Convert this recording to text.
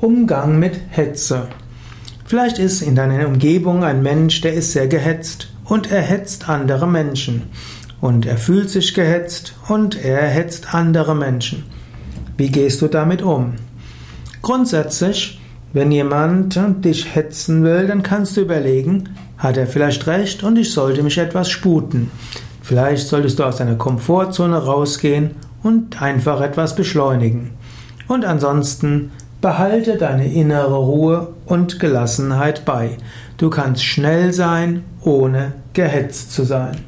Umgang mit Hetze. Vielleicht ist in deiner Umgebung ein Mensch, der ist sehr gehetzt und er hetzt andere Menschen. Und er fühlt sich gehetzt und er hetzt andere Menschen. Wie gehst du damit um? Grundsätzlich, wenn jemand dich hetzen will, dann kannst du überlegen, hat er vielleicht recht und ich sollte mich etwas sputen. Vielleicht solltest du aus deiner Komfortzone rausgehen und einfach etwas beschleunigen. Und ansonsten behalte deine innere Ruhe und Gelassenheit bei. Du kannst schnell sein, ohne gehetzt zu sein.